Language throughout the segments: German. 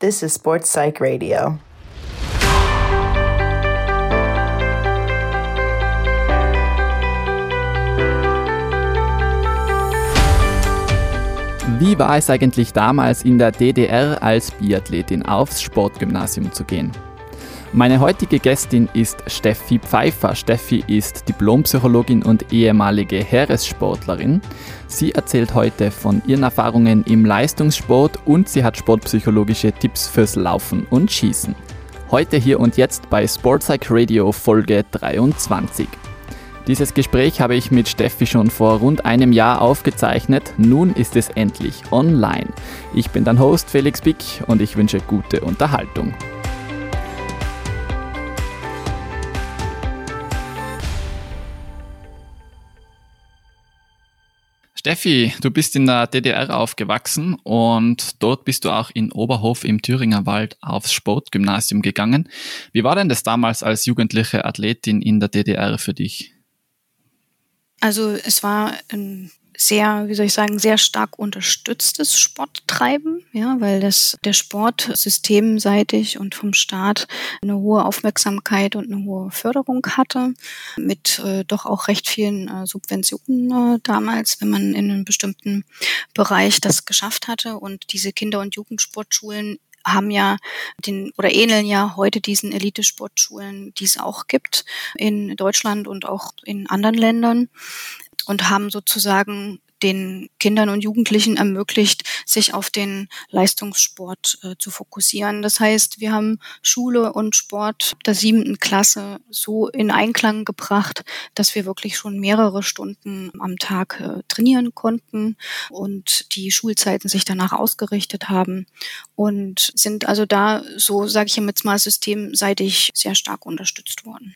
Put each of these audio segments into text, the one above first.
This is Sports Psych Radio. Wie war es eigentlich damals in der DDR als Biathletin aufs Sportgymnasium zu gehen? Meine heutige Gästin ist Steffi Pfeiffer. Steffi ist Diplompsychologin und ehemalige Heeressportlerin. Sie erzählt heute von ihren Erfahrungen im Leistungssport und sie hat sportpsychologische Tipps fürs Laufen und Schießen. Heute hier und jetzt bei Sportpsych Radio Folge 23. Dieses Gespräch habe ich mit Steffi schon vor rund einem Jahr aufgezeichnet. Nun ist es endlich online. Ich bin dein Host Felix Bick und ich wünsche gute Unterhaltung. Steffi, du bist in der DDR aufgewachsen und dort bist du auch in Oberhof im Thüringer Wald aufs Sportgymnasium gegangen. Wie war denn das damals als jugendliche Athletin in der DDR für dich? Also es war ein sehr, wie soll ich sagen, sehr stark unterstütztes Sporttreiben, ja, weil das der Sport systemseitig und vom Staat eine hohe Aufmerksamkeit und eine hohe Förderung hatte, mit äh, doch auch recht vielen äh, Subventionen äh, damals, wenn man in einem bestimmten Bereich das geschafft hatte. Und diese Kinder- und Jugendsportschulen haben ja den oder ähneln ja heute diesen Elitesportschulen, die es auch gibt in Deutschland und auch in anderen Ländern und haben sozusagen den Kindern und Jugendlichen ermöglicht, sich auf den Leistungssport äh, zu fokussieren. Das heißt, wir haben Schule und Sport der siebten Klasse so in Einklang gebracht, dass wir wirklich schon mehrere Stunden am Tag äh, trainieren konnten und die Schulzeiten sich danach ausgerichtet haben und sind also da so, sage ich jetzt mal, systemseitig sehr stark unterstützt worden.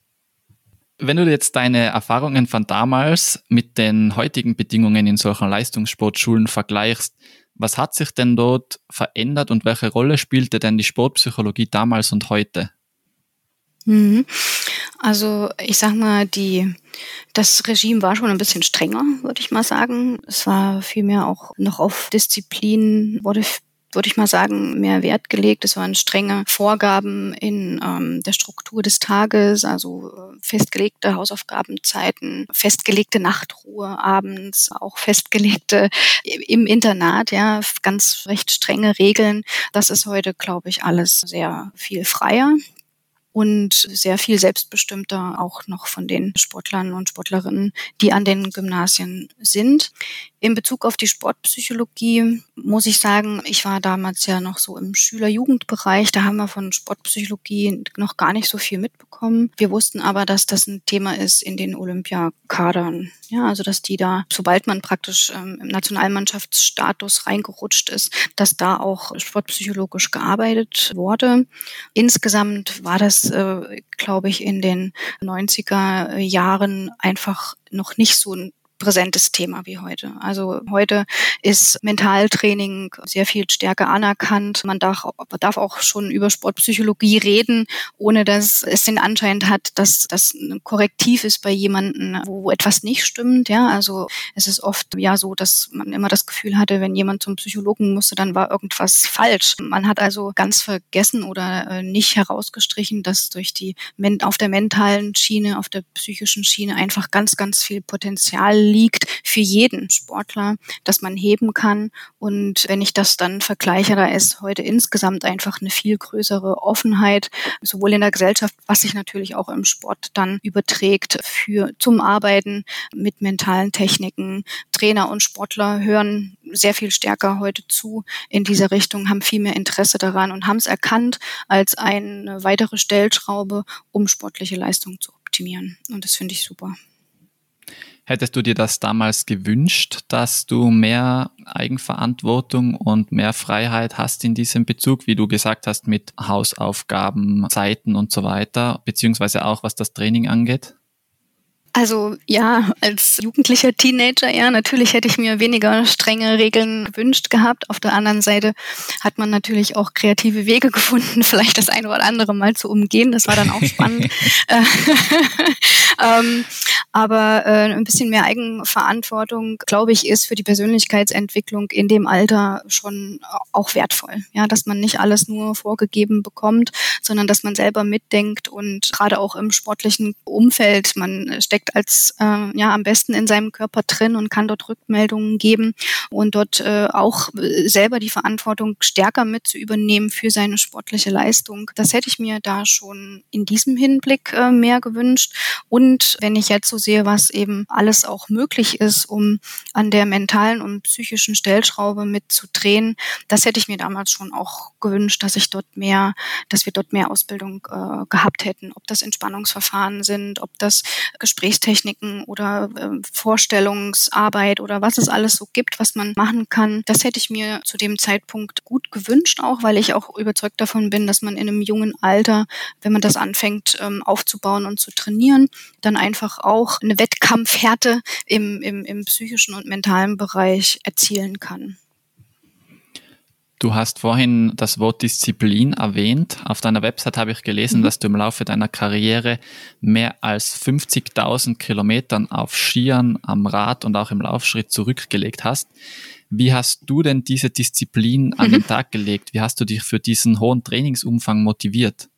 Wenn du jetzt deine Erfahrungen von damals mit den heutigen Bedingungen in solchen Leistungssportschulen vergleichst, was hat sich denn dort verändert und welche Rolle spielte denn die Sportpsychologie damals und heute? Mhm. Also ich sag mal, die, das Regime war schon ein bisschen strenger, würde ich mal sagen. Es war vielmehr auch noch auf Disziplin, wurde würde ich mal sagen, mehr Wert gelegt. Es waren strenge Vorgaben in ähm, der Struktur des Tages, also äh, festgelegte Hausaufgabenzeiten, festgelegte Nachtruhe abends, auch festgelegte im Internat, ja, ganz recht strenge Regeln. Das ist heute, glaube ich, alles sehr viel freier und sehr viel selbstbestimmter auch noch von den Sportlern und Sportlerinnen, die an den Gymnasien sind. In Bezug auf die Sportpsychologie muss ich sagen, ich war damals ja noch so im Schüler-Jugendbereich. Da haben wir von Sportpsychologie noch gar nicht so viel mitbekommen. Wir wussten aber, dass das ein Thema ist in den Olympiakadern. Ja, also dass die da, sobald man praktisch ähm, im Nationalmannschaftsstatus reingerutscht ist, dass da auch sportpsychologisch gearbeitet wurde. Insgesamt war das, äh, glaube ich, in den 90er Jahren einfach noch nicht so ein präsentes Thema wie heute. Also heute ist Mentaltraining sehr viel stärker anerkannt. Man darf, darf auch schon über Sportpsychologie reden, ohne dass es den Anschein hat, dass das Korrektiv ist bei jemandem, wo etwas nicht stimmt. Ja, also es ist oft ja so, dass man immer das Gefühl hatte, wenn jemand zum Psychologen musste, dann war irgendwas falsch. Man hat also ganz vergessen oder äh, nicht herausgestrichen, dass durch die auf der mentalen Schiene, auf der psychischen Schiene einfach ganz, ganz viel Potenzial liegt für jeden Sportler, dass man heben kann. Und wenn ich das dann vergleiche, da ist heute insgesamt einfach eine viel größere Offenheit, sowohl in der Gesellschaft, was sich natürlich auch im Sport dann überträgt, für zum Arbeiten mit mentalen Techniken. Trainer und Sportler hören sehr viel stärker heute zu in dieser Richtung, haben viel mehr Interesse daran und haben es erkannt als eine weitere Stellschraube, um sportliche Leistung zu optimieren. Und das finde ich super. Hättest du dir das damals gewünscht, dass du mehr Eigenverantwortung und mehr Freiheit hast in diesem Bezug, wie du gesagt hast, mit Hausaufgaben, Zeiten und so weiter, beziehungsweise auch was das Training angeht? Also ja, als jugendlicher Teenager, ja, natürlich hätte ich mir weniger strenge Regeln gewünscht gehabt. Auf der anderen Seite hat man natürlich auch kreative Wege gefunden, vielleicht das eine oder andere mal zu umgehen. Das war dann auch spannend. Äh, ähm, aber äh, ein bisschen mehr Eigenverantwortung, glaube ich, ist für die Persönlichkeitsentwicklung in dem Alter schon auch wertvoll. Ja, dass man nicht alles nur vorgegeben bekommt, sondern dass man selber mitdenkt und gerade auch im sportlichen Umfeld, man steckt als äh, ja am besten in seinem Körper drin und kann dort Rückmeldungen geben und dort äh, auch selber die Verantwortung stärker mit zu übernehmen für seine sportliche Leistung. Das hätte ich mir da schon in diesem Hinblick äh, mehr gewünscht. Und wenn ich jetzt so sehe, was eben alles auch möglich ist, um an der mentalen und psychischen Stellschraube mitzudrehen, das hätte ich mir damals schon auch gewünscht, dass ich dort mehr, dass wir dort mehr Ausbildung äh, gehabt hätten. Ob das Entspannungsverfahren sind, ob das Gesprächstechniken oder äh, Vorstellungsarbeit oder was es alles so gibt, was man machen kann. Das hätte ich mir zu dem Zeitpunkt gut gewünscht auch, weil ich auch überzeugt davon bin, dass man in einem jungen Alter, wenn man das anfängt ähm, aufzubauen und zu trainieren, dann einfach auch eine Wettkampfhärte im, im, im psychischen und mentalen Bereich erzielen kann. Du hast vorhin das Wort Disziplin erwähnt. Auf deiner Website habe ich gelesen, mhm. dass du im Laufe deiner Karriere mehr als 50.000 Kilometern auf Skiern, am Rad und auch im Laufschritt zurückgelegt hast. Wie hast du denn diese Disziplin an den Tag gelegt? Wie hast du dich für diesen hohen Trainingsumfang motiviert?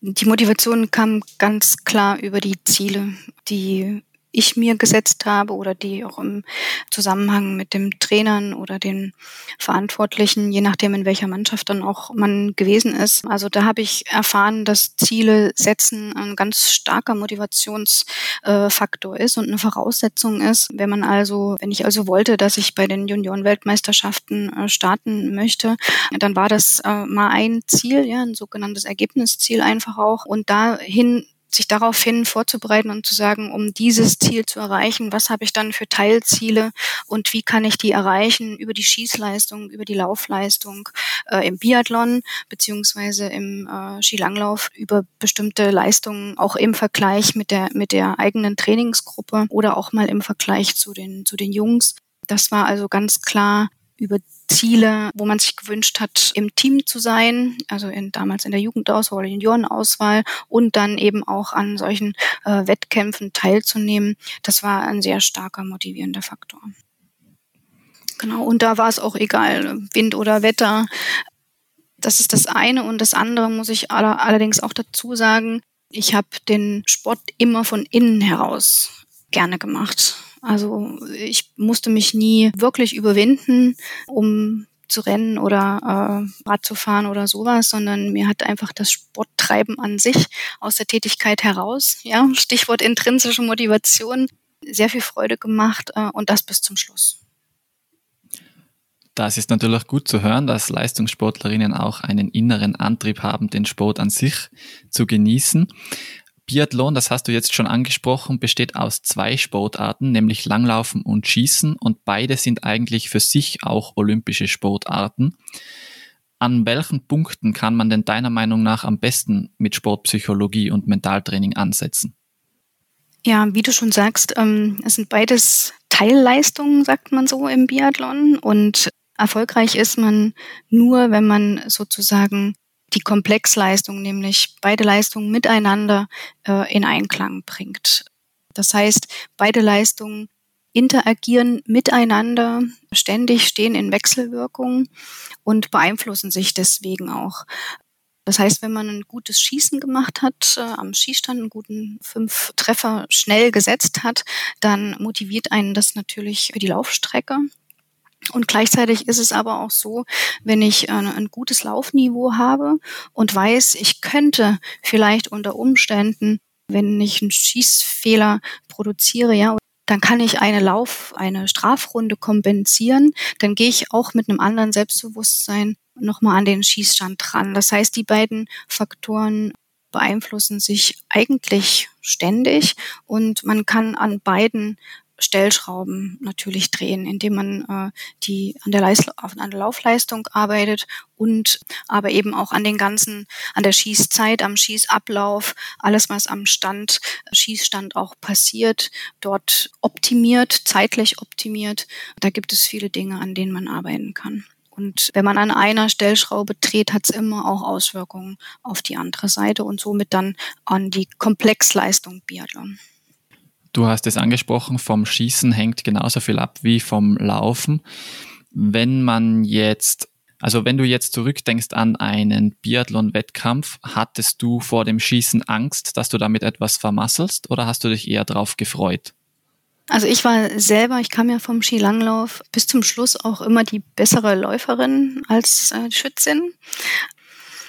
Die Motivation kam ganz klar über die Ziele, die ich mir gesetzt habe oder die auch im Zusammenhang mit dem Trainern oder den Verantwortlichen, je nachdem in welcher Mannschaft dann auch man gewesen ist. Also da habe ich erfahren, dass Ziele setzen ein ganz starker Motivationsfaktor ist und eine Voraussetzung ist. Wenn man also, wenn ich also wollte, dass ich bei den Junioren-Weltmeisterschaften äh, starten möchte, dann war das äh, mal ein Ziel, ja, ein sogenanntes Ergebnisziel einfach auch. Und dahin sich daraufhin vorzubereiten und zu sagen, um dieses Ziel zu erreichen, was habe ich dann für Teilziele und wie kann ich die erreichen über die Schießleistung, über die Laufleistung äh, im Biathlon beziehungsweise im äh, Skilanglauf über bestimmte Leistungen auch im Vergleich mit der mit der eigenen Trainingsgruppe oder auch mal im Vergleich zu den zu den Jungs. Das war also ganz klar über Ziele, wo man sich gewünscht hat, im Team zu sein, also in, damals in der Jugendauswahl Juniorenauswahl und dann eben auch an solchen äh, Wettkämpfen teilzunehmen. Das war ein sehr starker motivierender Faktor. Genau, und da war es auch egal, Wind oder Wetter. Das ist das eine. Und das andere muss ich allerdings auch dazu sagen, ich habe den Sport immer von innen heraus gerne gemacht. Also ich musste mich nie wirklich überwinden, um zu rennen oder äh, Rad zu fahren oder sowas, sondern mir hat einfach das Sporttreiben an sich aus der Tätigkeit heraus, ja, Stichwort intrinsische Motivation, sehr viel Freude gemacht äh, und das bis zum Schluss. Das ist natürlich gut zu hören, dass Leistungssportlerinnen auch einen inneren Antrieb haben, den Sport an sich zu genießen. Biathlon, das hast du jetzt schon angesprochen, besteht aus zwei Sportarten, nämlich Langlaufen und Schießen und beide sind eigentlich für sich auch olympische Sportarten. An welchen Punkten kann man denn deiner Meinung nach am besten mit Sportpsychologie und Mentaltraining ansetzen? Ja, wie du schon sagst, ähm, es sind beides Teilleistungen, sagt man so im Biathlon und erfolgreich ist man nur, wenn man sozusagen die Komplexleistung, nämlich beide Leistungen miteinander äh, in Einklang bringt. Das heißt, beide Leistungen interagieren miteinander, ständig stehen in Wechselwirkung und beeinflussen sich deswegen auch. Das heißt, wenn man ein gutes Schießen gemacht hat, äh, am Schießstand einen guten fünf Treffer schnell gesetzt hat, dann motiviert einen das natürlich für die Laufstrecke. Und gleichzeitig ist es aber auch so, wenn ich äh, ein gutes Laufniveau habe und weiß, ich könnte vielleicht unter Umständen, wenn ich einen Schießfehler produziere, ja, dann kann ich eine Lauf, eine Strafrunde kompensieren. Dann gehe ich auch mit einem anderen Selbstbewusstsein nochmal an den Schießstand dran. Das heißt, die beiden Faktoren beeinflussen sich eigentlich ständig und man kann an beiden Stellschrauben natürlich drehen, indem man äh, die an der, Leist an der Laufleistung arbeitet und aber eben auch an den ganzen, an der Schießzeit, am Schießablauf, alles was am Stand, Schießstand auch passiert, dort optimiert, zeitlich optimiert. Da gibt es viele Dinge, an denen man arbeiten kann. Und wenn man an einer Stellschraube dreht, hat es immer auch Auswirkungen auf die andere Seite und somit dann an die Komplexleistung Biathlon. Du hast es angesprochen, vom Schießen hängt genauso viel ab wie vom Laufen. Wenn man jetzt, also wenn du jetzt zurückdenkst an einen Biathlon-Wettkampf, hattest du vor dem Schießen Angst, dass du damit etwas vermasselst oder hast du dich eher darauf gefreut? Also ich war selber, ich kam ja vom Skilanglauf bis zum Schluss auch immer die bessere Läuferin als äh, Schützin.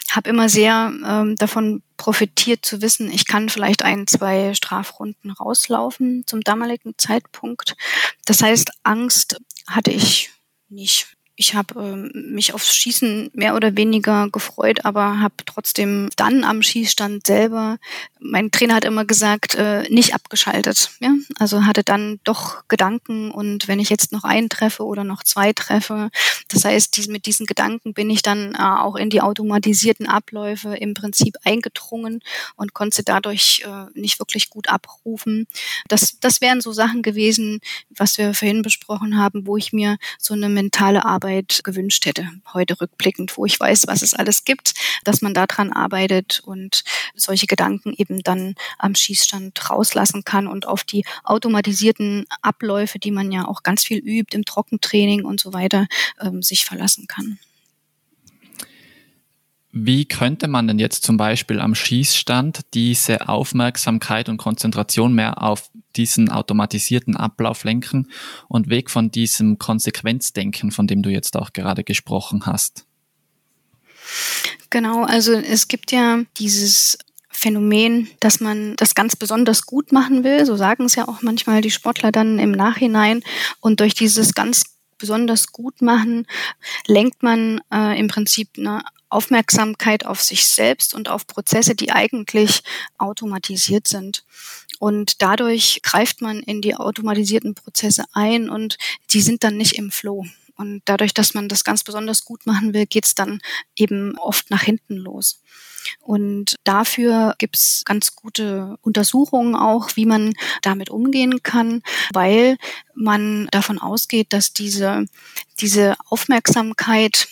Habe immer sehr ähm, davon profitiert zu wissen, ich kann vielleicht ein, zwei Strafrunden rauslaufen zum damaligen Zeitpunkt. Das heißt, Angst hatte ich nicht ich habe ähm, mich aufs Schießen mehr oder weniger gefreut, aber habe trotzdem dann am Schießstand selber, mein Trainer hat immer gesagt, äh, nicht abgeschaltet. Ja? Also hatte dann doch Gedanken und wenn ich jetzt noch einen treffe oder noch zwei treffe, das heißt, die, mit diesen Gedanken bin ich dann äh, auch in die automatisierten Abläufe im Prinzip eingedrungen und konnte dadurch äh, nicht wirklich gut abrufen. Das, das wären so Sachen gewesen, was wir vorhin besprochen haben, wo ich mir so eine mentale Arbeit Arbeit gewünscht hätte, heute rückblickend, wo ich weiß, was es alles gibt, dass man daran arbeitet und solche Gedanken eben dann am Schießstand rauslassen kann und auf die automatisierten Abläufe, die man ja auch ganz viel übt im Trockentraining und so weiter, ähm, sich verlassen kann. Wie könnte man denn jetzt zum Beispiel am Schießstand diese Aufmerksamkeit und Konzentration mehr auf diesen automatisierten Ablauf lenken und weg von diesem Konsequenzdenken, von dem du jetzt auch gerade gesprochen hast? Genau, also es gibt ja dieses Phänomen, dass man das ganz besonders gut machen will. So sagen es ja auch manchmal die Sportler dann im Nachhinein. Und durch dieses ganz besonders gut machen, lenkt man äh, im Prinzip eine Aufmerksamkeit auf sich selbst und auf Prozesse, die eigentlich automatisiert sind. Und dadurch greift man in die automatisierten Prozesse ein und die sind dann nicht im Flow. Und dadurch, dass man das ganz besonders gut machen will, geht's dann eben oft nach hinten los. Und dafür gibt's ganz gute Untersuchungen auch, wie man damit umgehen kann, weil man davon ausgeht, dass diese, diese Aufmerksamkeit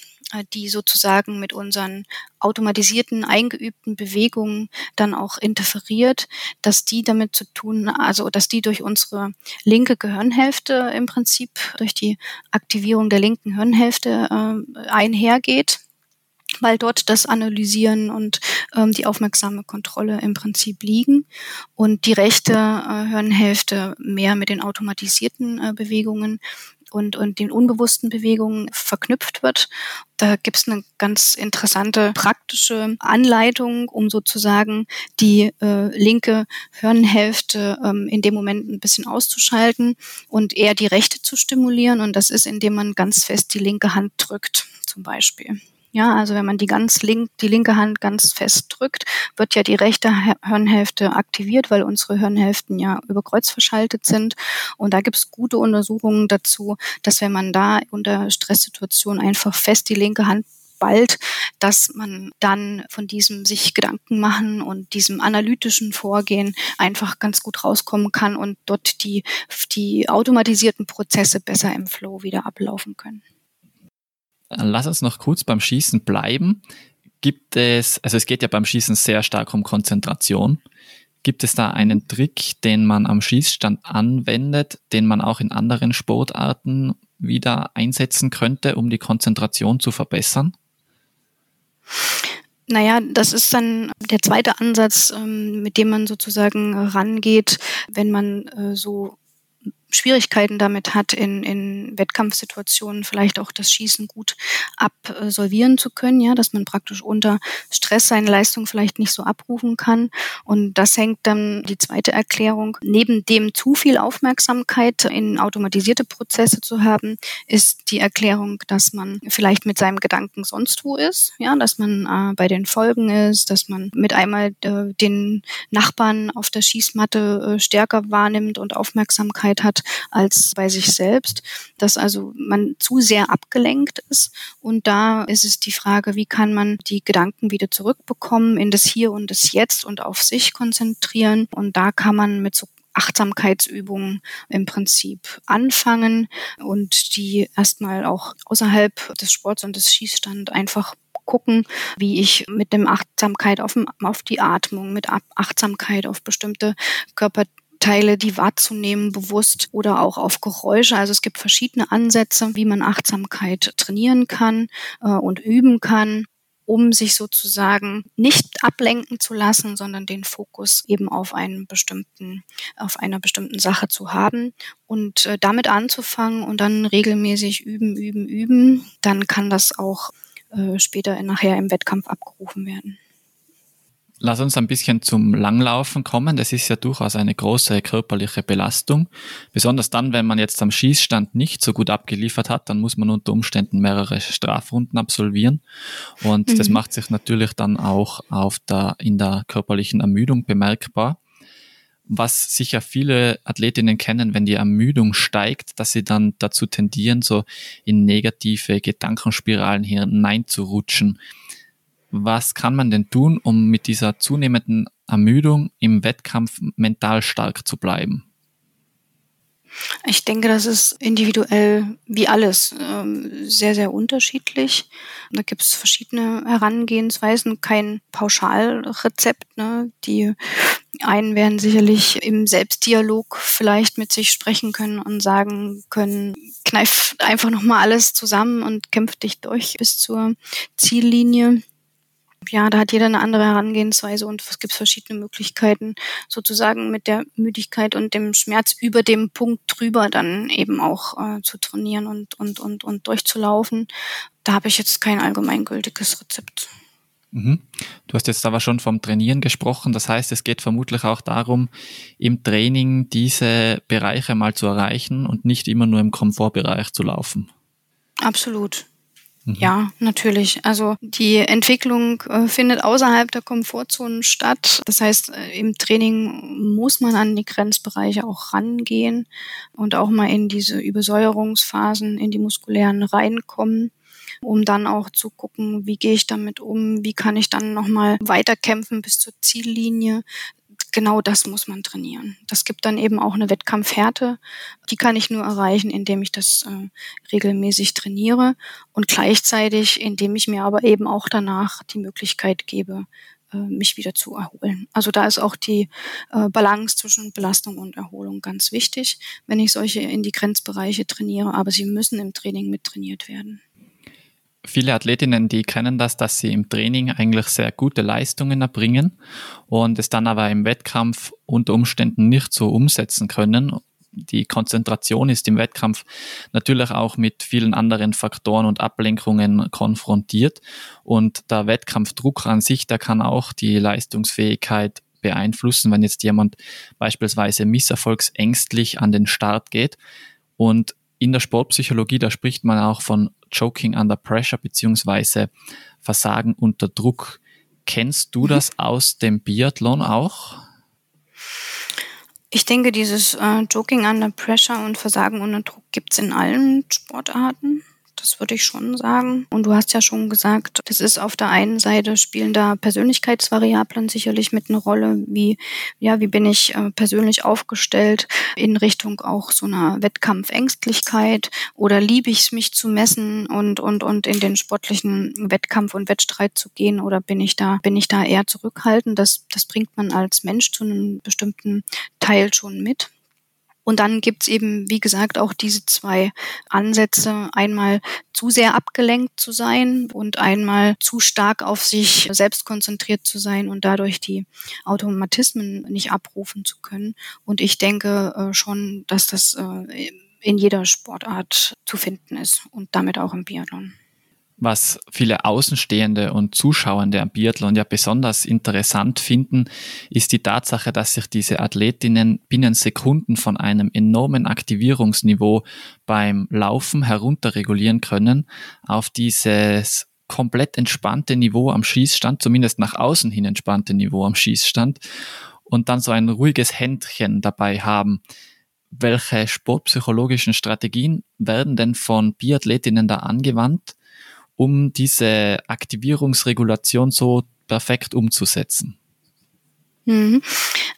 die sozusagen mit unseren automatisierten, eingeübten Bewegungen dann auch interferiert, dass die damit zu tun, also dass die durch unsere linke Gehirnhälfte im Prinzip, durch die Aktivierung der linken Hirnhälfte äh, einhergeht weil dort das Analysieren und ähm, die aufmerksame Kontrolle im Prinzip liegen und die rechte äh, Hirnhälfte mehr mit den automatisierten äh, Bewegungen und, und den unbewussten Bewegungen verknüpft wird. Da gibt es eine ganz interessante praktische Anleitung, um sozusagen die äh, linke Hirnhälfte ähm, in dem Moment ein bisschen auszuschalten und eher die rechte zu stimulieren. Und das ist, indem man ganz fest die linke Hand drückt, zum Beispiel. Ja, also wenn man die ganz link, die linke Hand ganz fest drückt, wird ja die rechte Hirnhälfte aktiviert, weil unsere Hirnhälften ja über Kreuz verschaltet sind. Und da gibt es gute Untersuchungen dazu, dass wenn man da unter Stresssituationen einfach fest die linke Hand bald, dass man dann von diesem sich Gedanken machen und diesem analytischen Vorgehen einfach ganz gut rauskommen kann und dort die, die automatisierten Prozesse besser im Flow wieder ablaufen können. Lass uns noch kurz beim Schießen bleiben. Gibt es, also es geht ja beim Schießen sehr stark um Konzentration. Gibt es da einen Trick, den man am Schießstand anwendet, den man auch in anderen Sportarten wieder einsetzen könnte, um die Konzentration zu verbessern? Naja, das ist dann der zweite Ansatz, ähm, mit dem man sozusagen rangeht, wenn man äh, so Schwierigkeiten damit hat, in, in Wettkampfsituationen vielleicht auch das Schießen gut absolvieren zu können, ja, dass man praktisch unter Stress seine Leistung vielleicht nicht so abrufen kann. Und das hängt dann die zweite Erklärung. Neben dem zu viel Aufmerksamkeit in automatisierte Prozesse zu haben, ist die Erklärung, dass man vielleicht mit seinem Gedanken sonst wo ist, ja, dass man äh, bei den Folgen ist, dass man mit einmal äh, den Nachbarn auf der Schießmatte äh, stärker wahrnimmt und Aufmerksamkeit hat als bei sich selbst, dass also man zu sehr abgelenkt ist. Und da ist es die Frage, wie kann man die Gedanken wieder zurückbekommen in das Hier und das Jetzt und auf sich konzentrieren. Und da kann man mit so Achtsamkeitsübungen im Prinzip anfangen und die erstmal auch außerhalb des Sports und des Schießstands einfach gucken, wie ich mit dem Achtsamkeit auf, auf die Atmung, mit Achtsamkeit auf bestimmte Körperteile, die wahrzunehmen, bewusst oder auch auf Geräusche. Also es gibt verschiedene Ansätze, wie man Achtsamkeit trainieren kann äh, und üben kann um sich sozusagen nicht ablenken zu lassen, sondern den Fokus eben auf einen bestimmten, auf einer bestimmten Sache zu haben und äh, damit anzufangen und dann regelmäßig üben, üben, üben, dann kann das auch äh, später nachher im Wettkampf abgerufen werden. Lass uns ein bisschen zum Langlaufen kommen. Das ist ja durchaus eine große körperliche Belastung. Besonders dann, wenn man jetzt am Schießstand nicht so gut abgeliefert hat, dann muss man unter Umständen mehrere Strafrunden absolvieren. Und mhm. das macht sich natürlich dann auch auf der, in der körperlichen Ermüdung bemerkbar. Was sicher viele Athletinnen kennen, wenn die Ermüdung steigt, dass sie dann dazu tendieren, so in negative Gedankenspiralen hineinzurutschen was kann man denn tun, um mit dieser zunehmenden Ermüdung im Wettkampf mental stark zu bleiben? Ich denke, das ist individuell wie alles ähm, sehr, sehr unterschiedlich. Da gibt es verschiedene Herangehensweisen, kein Pauschalrezept. Ne? Die einen werden sicherlich im Selbstdialog vielleicht mit sich sprechen können und sagen können, kneif einfach nochmal alles zusammen und kämpf dich durch bis zur Ziellinie ja, da hat jeder eine andere Herangehensweise und es gibt verschiedene Möglichkeiten, sozusagen mit der Müdigkeit und dem Schmerz über dem Punkt drüber dann eben auch äh, zu trainieren und, und, und, und durchzulaufen. Da habe ich jetzt kein allgemeingültiges Rezept. Mhm. Du hast jetzt aber schon vom Trainieren gesprochen. Das heißt, es geht vermutlich auch darum, im Training diese Bereiche mal zu erreichen und nicht immer nur im Komfortbereich zu laufen. Absolut. Mhm. Ja, natürlich. Also die Entwicklung äh, findet außerhalb der Komfortzonen statt. Das heißt, äh, im Training muss man an die Grenzbereiche auch rangehen und auch mal in diese Übersäuerungsphasen, in die muskulären reinkommen um dann auch zu gucken, wie gehe ich damit um, wie kann ich dann nochmal weiterkämpfen bis zur Ziellinie genau das muss man trainieren. Das gibt dann eben auch eine Wettkampfhärte. Die kann ich nur erreichen, indem ich das äh, regelmäßig trainiere und gleichzeitig, indem ich mir aber eben auch danach die Möglichkeit gebe, äh, mich wieder zu erholen. Also da ist auch die äh, Balance zwischen Belastung und Erholung ganz wichtig, wenn ich solche in die Grenzbereiche trainiere, aber sie müssen im Training mit trainiert werden viele Athletinnen, die kennen das, dass sie im Training eigentlich sehr gute Leistungen erbringen und es dann aber im Wettkampf unter Umständen nicht so umsetzen können. Die Konzentration ist im Wettkampf natürlich auch mit vielen anderen Faktoren und Ablenkungen konfrontiert und der Wettkampfdruck an sich, der kann auch die Leistungsfähigkeit beeinflussen, wenn jetzt jemand beispielsweise misserfolgsängstlich an den Start geht und in der Sportpsychologie, da spricht man auch von Choking under Pressure beziehungsweise Versagen unter Druck. Kennst du mhm. das aus dem Biathlon auch? Ich denke, dieses äh, Joking under Pressure und Versagen unter Druck gibt es in allen Sportarten. Das würde ich schon sagen. Und du hast ja schon gesagt, das ist auf der einen Seite spielen da Persönlichkeitsvariablen sicherlich mit eine Rolle, wie, ja, wie bin ich äh, persönlich aufgestellt in Richtung auch so einer Wettkampfängstlichkeit oder liebe ich es, mich zu messen und, und, und in den sportlichen Wettkampf und Wettstreit zu gehen oder bin ich da, bin ich da eher zurückhaltend? Das, das bringt man als Mensch zu einem bestimmten Teil schon mit. Und dann gibt's eben, wie gesagt, auch diese zwei Ansätze. Einmal zu sehr abgelenkt zu sein und einmal zu stark auf sich selbst konzentriert zu sein und dadurch die Automatismen nicht abrufen zu können. Und ich denke äh, schon, dass das äh, in jeder Sportart zu finden ist und damit auch im Biathlon was viele Außenstehende und Zuschauende am Biathlon ja besonders interessant finden, ist die Tatsache, dass sich diese Athletinnen binnen Sekunden von einem enormen Aktivierungsniveau beim Laufen herunterregulieren können auf dieses komplett entspannte Niveau am Schießstand, zumindest nach außen hin entspannte Niveau am Schießstand und dann so ein ruhiges Händchen dabei haben. Welche sportpsychologischen Strategien werden denn von Biathletinnen da angewandt, um diese Aktivierungsregulation so perfekt umzusetzen? Mhm.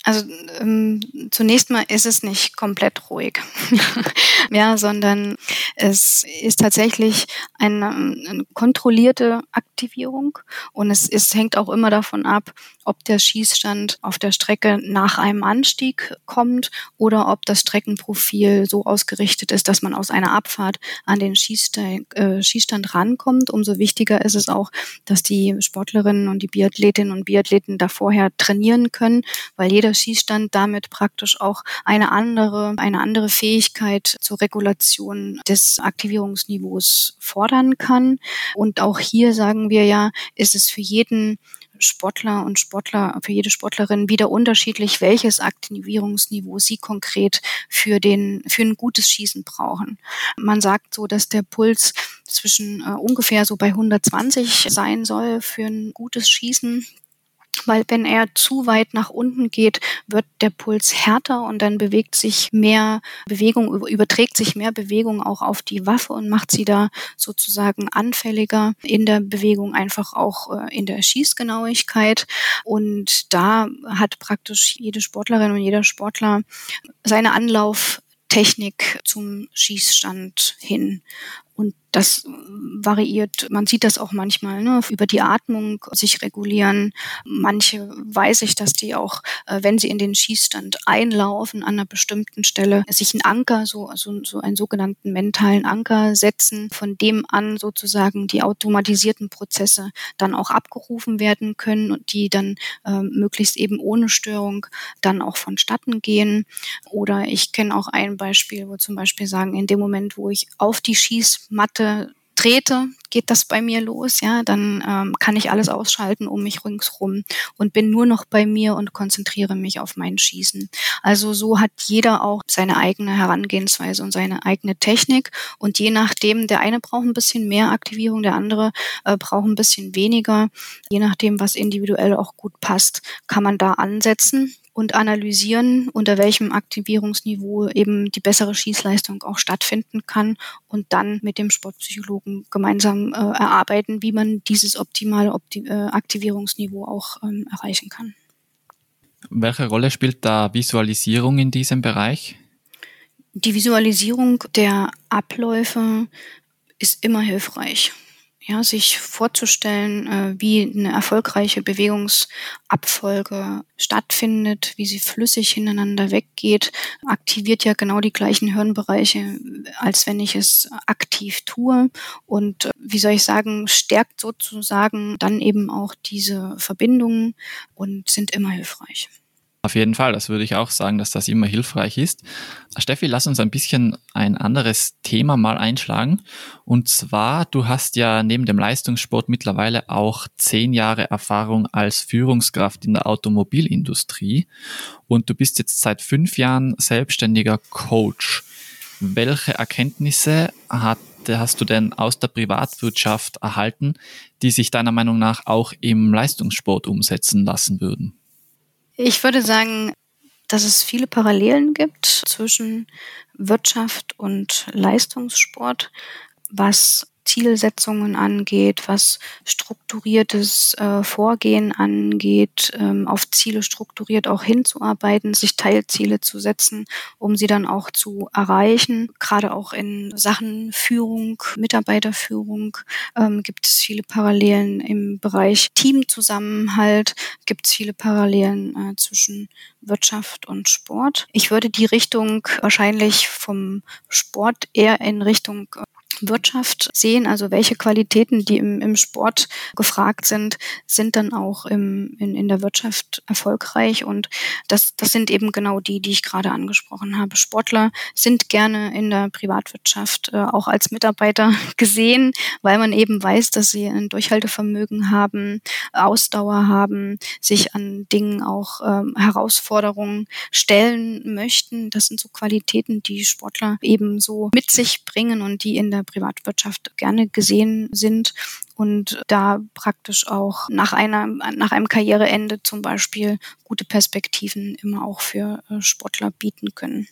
Also ähm, zunächst mal ist es nicht komplett ruhig, ja, sondern es ist tatsächlich eine, eine, kontrollierte Aktivierung und es ist, hängt auch immer davon ab, ob der Schießstand auf der Strecke nach einem Anstieg kommt oder ob das Streckenprofil so ausgerichtet ist, dass man aus einer Abfahrt an den Schießstand, äh, Schießstand rankommt. Umso wichtiger ist es auch, dass die Sportlerinnen und die Biathletinnen und Biathleten da vorher trainieren können, weil jeder Schießstand damit praktisch auch eine andere, eine andere Fähigkeit zur Regulation des Aktivierungsniveaus fordern kann. Und auch hier sagen wir ja, ist es für jeden Sportler und Sportler, für jede Sportlerin wieder unterschiedlich, welches Aktivierungsniveau sie konkret für den, für ein gutes Schießen brauchen. Man sagt so, dass der Puls zwischen äh, ungefähr so bei 120 sein soll für ein gutes Schießen weil wenn er zu weit nach unten geht, wird der Puls härter und dann bewegt sich mehr Bewegung, überträgt sich mehr Bewegung auch auf die Waffe und macht sie da sozusagen anfälliger in der Bewegung, einfach auch äh, in der Schießgenauigkeit. Und da hat praktisch jede Sportlerin und jeder Sportler seine Anlauftechnik zum Schießstand hin. Und das variiert, man sieht das auch manchmal, ne, über die Atmung sich regulieren. Manche weiß ich, dass die auch, äh, wenn sie in den Schießstand einlaufen, an einer bestimmten Stelle sich einen Anker, so, also so einen sogenannten mentalen Anker setzen, von dem an sozusagen die automatisierten Prozesse dann auch abgerufen werden können und die dann äh, möglichst eben ohne Störung dann auch vonstatten gehen. Oder ich kenne auch ein Beispiel, wo zum Beispiel sagen, in dem Moment, wo ich auf die Schießmatte Seite trete, geht das bei mir los, ja, dann ähm, kann ich alles ausschalten um mich ringsrum und bin nur noch bei mir und konzentriere mich auf mein Schießen. Also so hat jeder auch seine eigene Herangehensweise und seine eigene Technik und je nachdem, der eine braucht ein bisschen mehr Aktivierung, der andere äh, braucht ein bisschen weniger. Je nachdem, was individuell auch gut passt, kann man da ansetzen und analysieren, unter welchem Aktivierungsniveau eben die bessere Schießleistung auch stattfinden kann und dann mit dem Sportpsychologen gemeinsam äh, erarbeiten, wie man dieses optimale Opti äh, Aktivierungsniveau auch ähm, erreichen kann. Welche Rolle spielt da Visualisierung in diesem Bereich? Die Visualisierung der Abläufe ist immer hilfreich ja, sich vorzustellen, äh, wie eine erfolgreiche Bewegungsabfolge stattfindet, wie sie flüssig hintereinander weggeht, aktiviert ja genau die gleichen Hirnbereiche, als wenn ich es aktiv tue. Und äh, wie soll ich sagen, stärkt sozusagen dann eben auch diese Verbindungen und sind immer hilfreich. Auf jeden Fall, das würde ich auch sagen, dass das immer hilfreich ist. Steffi, lass uns ein bisschen ein anderes Thema mal einschlagen. Und zwar, du hast ja neben dem Leistungssport mittlerweile auch zehn Jahre Erfahrung als Führungskraft in der Automobilindustrie und du bist jetzt seit fünf Jahren selbstständiger Coach. Welche Erkenntnisse hat, hast du denn aus der Privatwirtschaft erhalten, die sich deiner Meinung nach auch im Leistungssport umsetzen lassen würden? Ich würde sagen, dass es viele Parallelen gibt zwischen Wirtschaft und Leistungssport, was Zielsetzungen angeht, was strukturiertes äh, Vorgehen angeht, ähm, auf Ziele strukturiert auch hinzuarbeiten, sich Teilziele zu setzen, um sie dann auch zu erreichen. Gerade auch in Sachen Führung, Mitarbeiterführung ähm, gibt es viele Parallelen im Bereich Teamzusammenhalt, gibt es viele Parallelen äh, zwischen Wirtschaft und Sport. Ich würde die Richtung wahrscheinlich vom Sport eher in Richtung Wirtschaft sehen, also welche Qualitäten, die im, im Sport gefragt sind, sind dann auch im, in, in der Wirtschaft erfolgreich. Und das, das sind eben genau die, die ich gerade angesprochen habe. Sportler sind gerne in der Privatwirtschaft äh, auch als Mitarbeiter gesehen, weil man eben weiß, dass sie ein Durchhaltevermögen haben, Ausdauer haben, sich an Dingen auch ähm, Herausforderungen stellen möchten. Das sind so Qualitäten, die Sportler eben so mit sich bringen und die in der Privatwirtschaft gerne gesehen sind und da praktisch auch nach einer, nach einem Karriereende zum Beispiel gute Perspektiven immer auch für äh, Sportler bieten können.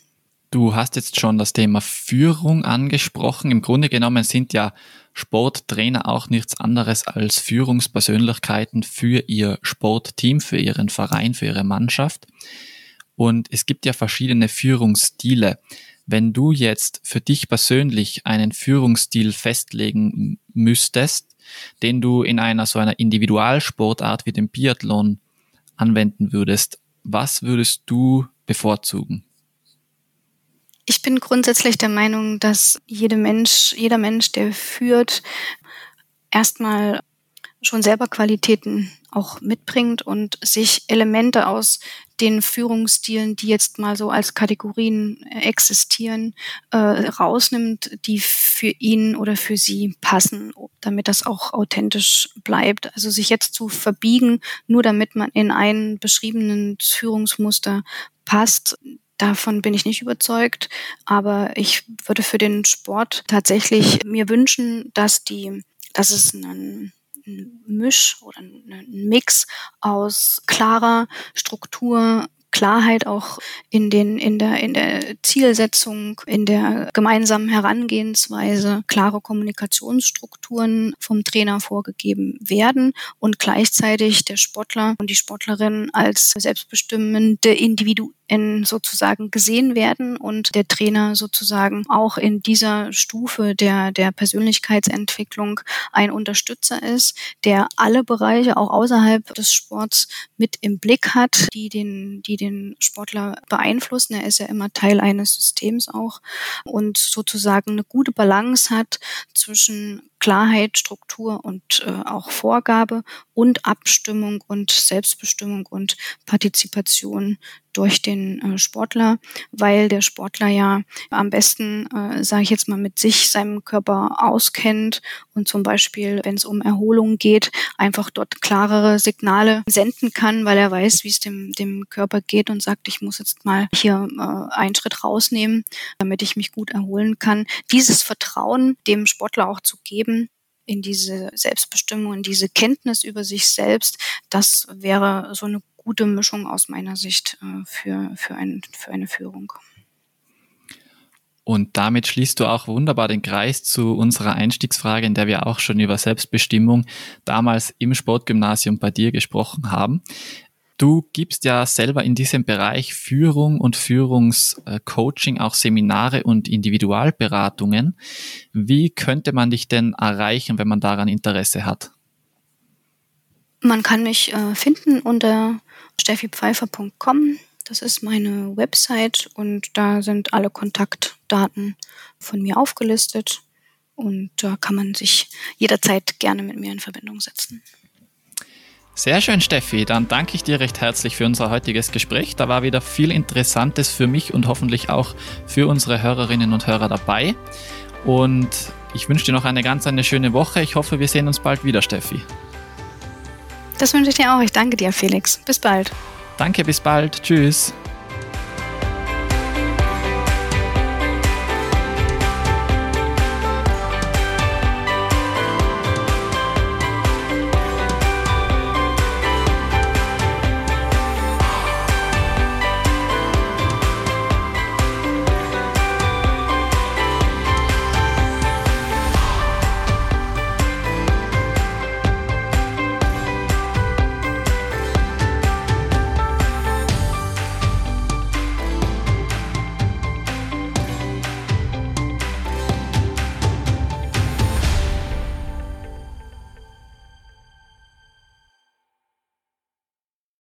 Du hast jetzt schon das Thema Führung angesprochen. Im Grunde genommen sind ja Sporttrainer auch nichts anderes als Führungspersönlichkeiten für ihr Sportteam, für ihren Verein, für ihre Mannschaft. Und es gibt ja verschiedene Führungsstile. Wenn du jetzt für dich persönlich einen Führungsstil festlegen müsstest, den du in einer so einer Individualsportart wie dem Biathlon anwenden würdest, was würdest du bevorzugen? Ich bin grundsätzlich der Meinung, dass jeder Mensch, jeder Mensch, der führt, erstmal schon selber Qualitäten auch mitbringt und sich Elemente aus den Führungsstilen, die jetzt mal so als Kategorien äh, existieren, äh, rausnimmt, die für ihn oder für sie passen, damit das auch authentisch bleibt. Also sich jetzt zu verbiegen, nur damit man in ein beschriebenen Führungsmuster passt, Davon bin ich nicht überzeugt, aber ich würde für den Sport tatsächlich mir wünschen, dass die, dass es einen ein Misch oder ein Mix aus klarer Struktur, Klarheit auch in den in der in der Zielsetzung, in der gemeinsamen Herangehensweise, klare Kommunikationsstrukturen vom Trainer vorgegeben werden und gleichzeitig der Sportler und die Sportlerin als selbstbestimmende Individu in sozusagen gesehen werden und der Trainer sozusagen auch in dieser Stufe der, der Persönlichkeitsentwicklung ein Unterstützer ist, der alle Bereiche auch außerhalb des Sports mit im Blick hat, die den, die den Sportler beeinflussen. Er ist ja immer Teil eines Systems auch und sozusagen eine gute Balance hat zwischen Klarheit, Struktur und äh, auch Vorgabe und Abstimmung und Selbstbestimmung und Partizipation durch den äh, Sportler, weil der Sportler ja am besten, äh, sage ich jetzt mal, mit sich, seinem Körper auskennt und zum Beispiel, wenn es um Erholung geht, einfach dort klarere Signale senden kann, weil er weiß, wie es dem, dem Körper geht und sagt, ich muss jetzt mal hier äh, einen Schritt rausnehmen, damit ich mich gut erholen kann. Dieses Vertrauen dem Sportler auch zu geben, in diese Selbstbestimmung, in diese Kenntnis über sich selbst, das wäre so eine gute Mischung aus meiner Sicht äh, für, für, ein, für eine Führung. Und damit schließt du auch wunderbar den Kreis zu unserer Einstiegsfrage, in der wir auch schon über Selbstbestimmung damals im Sportgymnasium bei dir gesprochen haben. Du gibst ja selber in diesem Bereich Führung und Führungscoaching auch Seminare und Individualberatungen. Wie könnte man dich denn erreichen, wenn man daran Interesse hat? Man kann mich äh, finden unter steffipfeifer.com. Das ist meine Website und da sind alle Kontaktdaten von mir aufgelistet und da kann man sich jederzeit gerne mit mir in Verbindung setzen. Sehr schön, Steffi. Dann danke ich dir recht herzlich für unser heutiges Gespräch. Da war wieder viel Interessantes für mich und hoffentlich auch für unsere Hörerinnen und Hörer dabei. Und ich wünsche dir noch eine ganz eine schöne Woche. Ich hoffe, wir sehen uns bald wieder, Steffi. Das wünsche ich dir auch. Ich danke dir, Felix. Bis bald. Danke, bis bald. Tschüss.